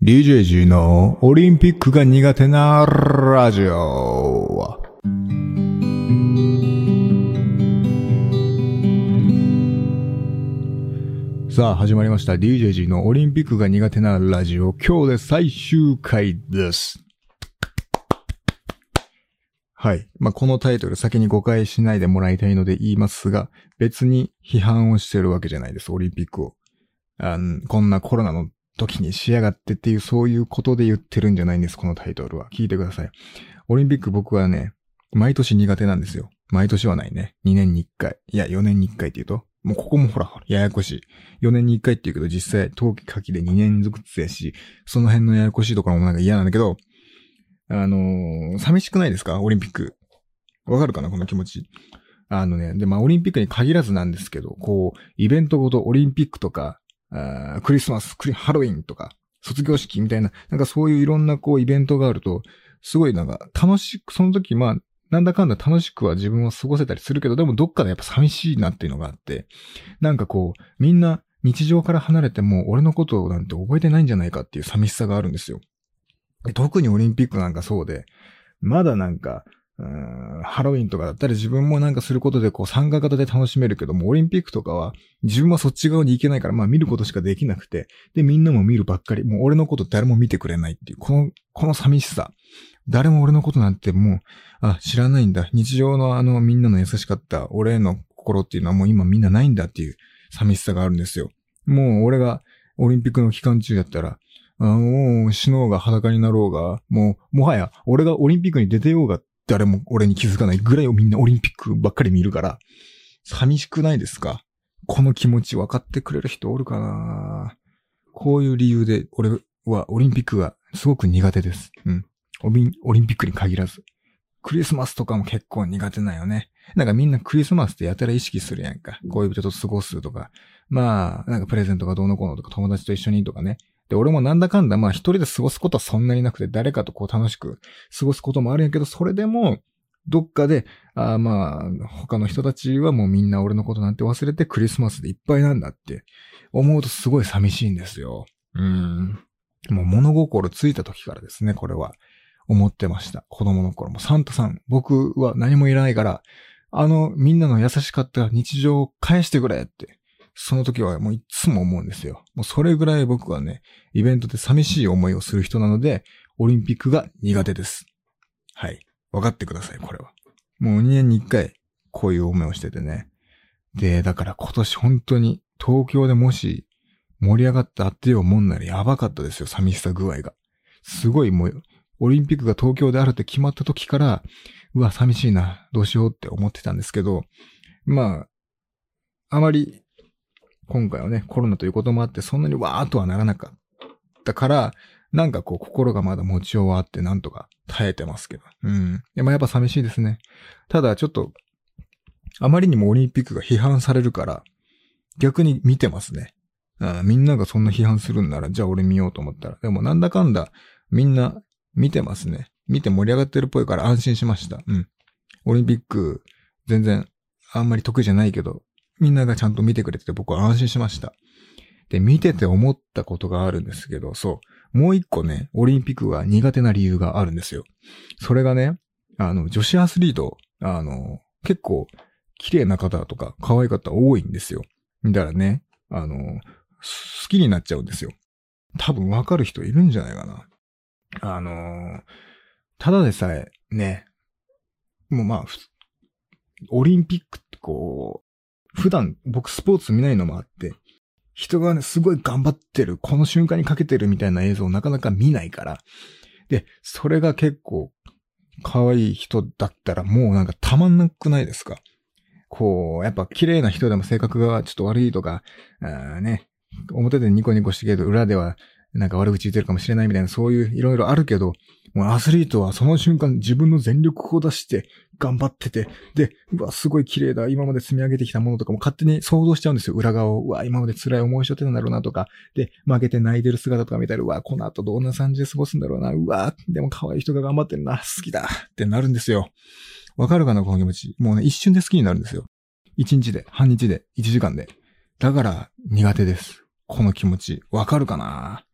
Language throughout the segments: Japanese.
DJG のオリンピックが苦手なラジオ。さあ、始まりました。DJG のオリンピックが苦手なラジオ。今日で最終回です。はい。まあ、このタイトル先に誤解しないでもらいたいので言いますが、別に批判をしてるわけじゃないです、オリンピックを。あこんなコロナの時にしやがってっていう、そういうことで言ってるんじゃないんです、このタイトルは。聞いてください。オリンピック僕はね、毎年苦手なんですよ。毎年はないね。2年に1回。いや、4年に1回って言うと。もうここもほら、ややこしい。4年に1回って言うけど、実際、冬季夏季で2年ずつやし、その辺のややこしいところもなんか嫌なんだけど、あのー寂しくないですか？オリンピック。わかるかな？この気持ち。あのね、で、まあ、オリンピックに限らずなんですけど、こう、イベントごとオリンピックとか、あクリスマス、クリ、ハロウィンとか、卒業式みたいな、なんかそういういろんなこうイベントがあると、すごいなんか楽しく、その時まあ、なんだかんだ楽しくは自分は過ごせたりするけど、でもどっかでやっぱ寂しいなっていうのがあって、なんかこう、みんな日常から離れても俺のことなんて覚えてないんじゃないかっていう寂しさがあるんですよ。特にオリンピックなんかそうで、まだなんか、うんハロウィンとかだったら自分もなんかすることでこう参加型で楽しめるけども、オリンピックとかは自分はそっち側に行けないから、まあ見ることしかできなくて、で、みんなも見るばっかり、もう俺のこと誰も見てくれないっていう、この、この寂しさ。誰も俺のことなんてもう、あ、知らないんだ。日常のあのみんなの優しかった俺への心っていうのはもう今みんなないんだっていう寂しさがあるんですよ。もう俺がオリンピックの期間中だったら、あもう死のうが裸になろうが、もう、もはや俺がオリンピックに出てようが誰も俺に気づかないぐらいをみんなオリンピックばっかり見るから、寂しくないですか？この気持ち分かってくれる人おるかな？こういう理由で俺はオリンピックがすごく苦手です。うん。オリンピックに限らず。クリスマスとかも結構苦手なんよね。なんかみんなクリスマスってやたら意識するやんか。恋人と過ごすとか。まあ、なんかプレゼントがどうのこうのとか友達と一緒にとかね。で、俺もなんだかんだまあ一人で過ごすことはそんなになくて誰かとこう楽しく過ごすこともあるんやけど、それでもどっかで、あまあ、他の人たちはもうみんな俺のことなんて忘れてクリスマスでいっぱいなんだって思うとすごい寂しいんですよ。うん。もう物心ついた時からですね、これは。思ってました。子供の頃も。サンタさん、僕は何もいらないから、あの、みんなの優しかった日常を返してくれって。その時はもういつも思うんですよ。もうそれぐらい僕はね、イベントで寂しい思いをする人なので、オリンピックが苦手です。はい。分かってください、これは。もう2年に1回、こういう思いをしててね。で、だから今年本当に東京でもし盛り上がってあってよもんならやばかったですよ、寂しさ具合が。すごいもう、オリンピックが東京であるって決まった時から、うわ、寂しいな、どうしようって思ってたんですけど、まあ、あまり、今回はね、コロナということもあって、そんなにわーっとはならなかったから、なんかこう、心がまだ持ちようはあって、なんとか耐えてますけど。うん。でもやっぱ寂しいですね。ただ、ちょっと、あまりにもオリンピックが批判されるから、逆に見てますね。あみんながそんな批判するんなら、じゃあ俺見ようと思ったら。でもなんだかんだ、みんな見てますね。見て盛り上がってるっぽいから安心しました。うん。オリンピック、全然、あんまり得意じゃないけど、みんながちゃんと見てくれてて僕は安心しました。で、見てて思ったことがあるんですけど、そう。もう一個ね、オリンピックが苦手な理由があるんですよ。それがね、あの、女子アスリート、あの、結構、綺麗な方とか、可愛い方多いんですよ。だからね、あの、好きになっちゃうんですよ。多分わかる人いるんじゃないかな。あの、ただでさえ、ね、もうまあ、オリンピックってこう、普段僕スポーツ見ないのもあって、人がね、すごい頑張ってる、この瞬間にかけてるみたいな映像をなかなか見ないから。で、それが結構、可愛い人だったらもうなんかたまんなくないですか？こう、やっぱ綺麗な人でも性格がちょっと悪いとか、あね、表でニコニコしてけど裏ではなんか悪口言ってるかもしれないみたいなそういういろいろあるけど、もうアスリートはその瞬間自分の全力を出して頑張ってて、で、うわ、すごい綺麗だ。今まで積み上げてきたものとかも勝手に想像しちゃうんですよ。裏側を。うわ、今まで辛い思いしちゃってたんだろうなとか。で、負けて泣いてる姿とか見たら、うわ、この後どんな感じで過ごすんだろうな。うわ、でも可愛い人が頑張ってるな。好きだ。ってなるんですよ。わかるかな、この気持ち。もうね、一瞬で好きになるんですよ。一日で、半日で、一時間で。だから苦手です。この気持ち。わかるかな？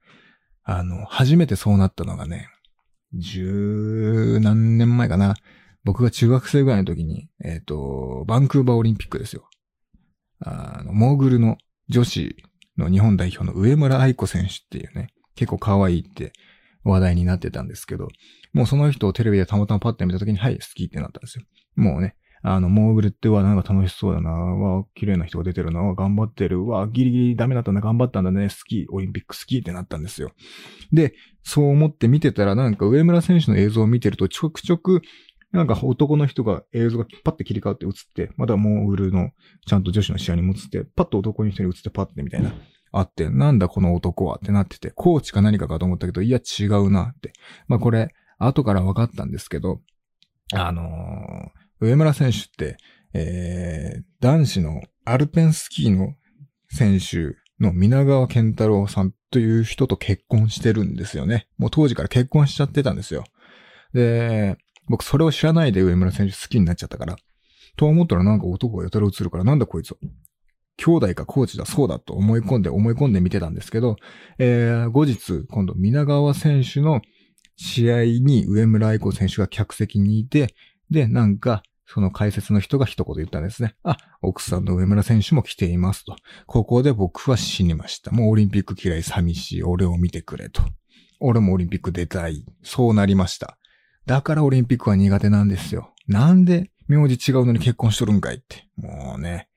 あの、初めてそうなったのがね、十何年前かな。僕が中学生ぐらいの時に、えっ、ー、と、バンクーバーオリンピックですよ。あの、モーグルの女子の日本代表の上村愛子選手っていうね、結構可愛いって話題になってたんですけど、もうその人をテレビでたまたまパッて見た時に、はい、好きってなったんですよ。もうね、あの、モーグルってはなんか楽しそうだな、わ、綺麗な人が出てるな、頑張ってる、わ、ギリギリダメだったんだ、頑張ったんだね、好き、オリンピック好きってなったんですよ。で、そう思って見てたら、なんか上村選手の映像を見てると、ちょくちょく、なんか男の人が映像がパッて切り替わって映って、まだモーグルのちゃんと女子の試合にも映って、パッと男の人に映ってパッてみたいな。あって、なんだこの男はってなってて、コーチか何かかと思ったけど、いや違うなって。まあこれ、後から分かったんですけど、あのー、上村選手って、えー、男子のアルペンスキーの選手の皆川健太郎さんという人と結婚してるんですよね。もう当時から結婚しちゃってたんですよ。で、僕それを知らないで上村選手好きになっちゃったから。と思ったらなんか男がやたら映るからなんだこいつ兄弟かコーチだ、そうだと思い込んで思い込んで見てたんですけど、えー、後日、今度、皆川選手の試合に上村愛子選手が客席にいて、で、なんか、その解説の人が一言言ったんですね。あ、奥さんの上村選手も来ていますと。ここで僕は死にました。もうオリンピック嫌い寂しい。俺を見てくれと。俺もオリンピック出たい。そうなりました。だからオリンピックは苦手なんですよ。なんで名字違うのに結婚しとるんかいって。もうね。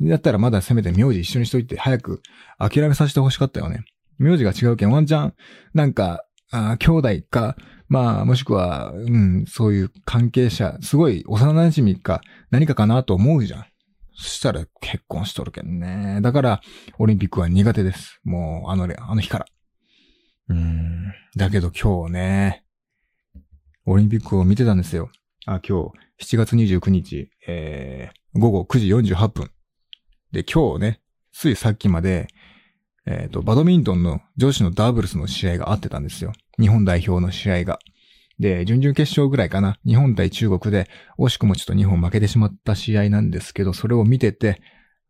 だったらまだせめて名字一緒にしといて早く諦めさせて欲しかったよね。名字が違うけんワンチャン、なんか、あ兄弟か、まあ、もしくは、うん、そういう関係者、すごい幼馴染か何かかなと思うじゃん。そしたら結婚しとるけんね。だから、オリンピックは苦手です。もう、あの、あの日から。うん。だけど今日ね、オリンピックを見てたんですよ。あ、今日、7月29日、えー、午後9時48分。で、今日ね、ついさっきまで、えっ、ー、と、バドミントンの女子のダブルスの試合があってたんですよ。日本代表の試合が。で、準々決勝ぐらいかな。日本対中国で、惜しくもちょっと日本負けてしまった試合なんですけど、それを見てて、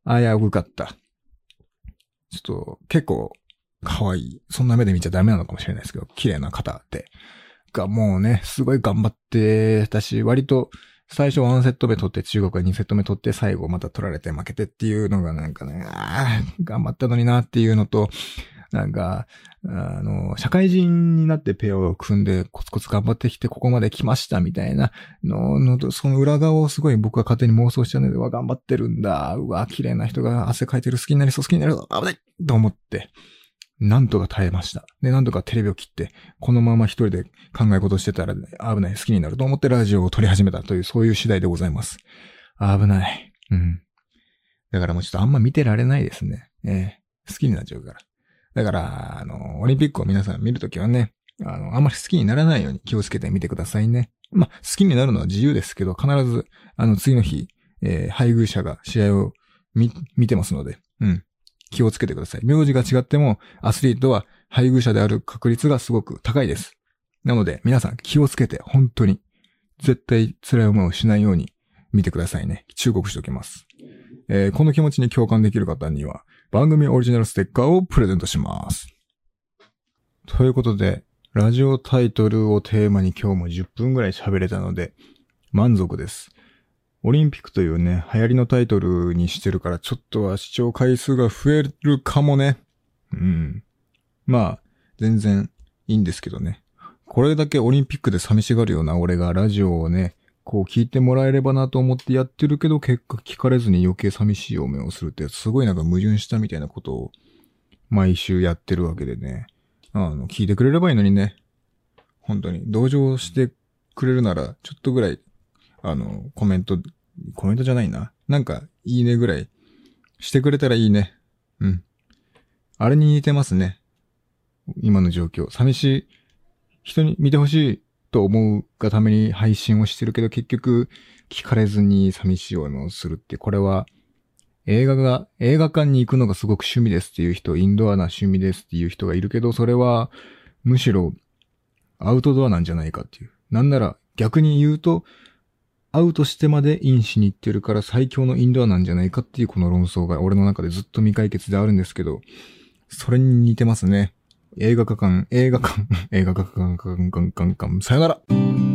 あやうかった。ちょっと、結構、可愛い。そんな目で見ちゃダメなのかもしれないですけど、綺麗な方って。が、もうね、すごい頑張ってたし、割と、最初1セット目取って中国が2セット目取って最後また取られて負けてっていうのがなんかね、ああ、頑張ったのになっていうのと、なんか、あの、社会人になってペアを組んでコツコツ頑張ってきてここまで来ましたみたいなのの、その裏側をすごい僕は勝手に妄想しちゃうので、わ、頑張ってるんだ。うわ、綺麗な人が汗かいてる好きになりそう好きになる。危ないと思って。なんとか耐えました。で、なんとかテレビを切って、このまま一人で考え事してたら、危ない、好きになると思ってラジオを撮り始めたという、そういう次第でございます。危ない。うん。だからもうちょっとあんま見てられないですね。えー、好きになっちゃうから。だから、あの、オリンピックを皆さん見るときはね、あの、あんまり好きにならないように気をつけてみてくださいね。まあ、好きになるのは自由ですけど、必ず、あの、次の日、えー、配偶者が試合を見、見てますので、うん。気をつけてください。名字が違っても、アスリートは配偶者である確率がすごく高いです。なので、皆さん気をつけて、本当に、絶対辛い思いをしないように見てくださいね。忠告しておきます。えー、この気持ちに共感できる方には、番組オリジナルステッカーをプレゼントします。ということで、ラジオタイトルをテーマに今日も10分ぐらい喋れたので、満足です。オリンピックというね、流行りのタイトルにしてるから、ちょっとは視聴回数が増えるかもね。うん。まあ、全然いいんですけどね。これだけオリンピックで寂しがるような俺がラジオをね、こう聞いてもらえればなと思ってやってるけど、結果聞かれずに余計寂しい思いをするって、すごいなんか矛盾したみたいなことを毎週やってるわけでね。あの、聞いてくれればいいのにね。本当に。同情してくれるなら、ちょっとぐらいあの、コメント、コメントじゃないな。なんか、いいねぐらいしてくれたらいいね。うん。あれに似てますね。今の状況。寂しい、人に見てほしいと思うがために配信をしてるけど、結局、聞かれずに寂しい思いをするって、これは、映画が、映画館に行くのがすごく趣味ですっていう人、インドアな趣味ですっていう人がいるけど、それは、むしろ、アウトドアなんじゃないかっていう。なんなら、逆に言うと、アウトしてまでインしに行ってるから最強のインドアなんじゃないかっていうこの論争が俺の中でずっと未解決であるんですけど、それに似てますね。映画館、映画館、映画館、館、館、館、館、さよなら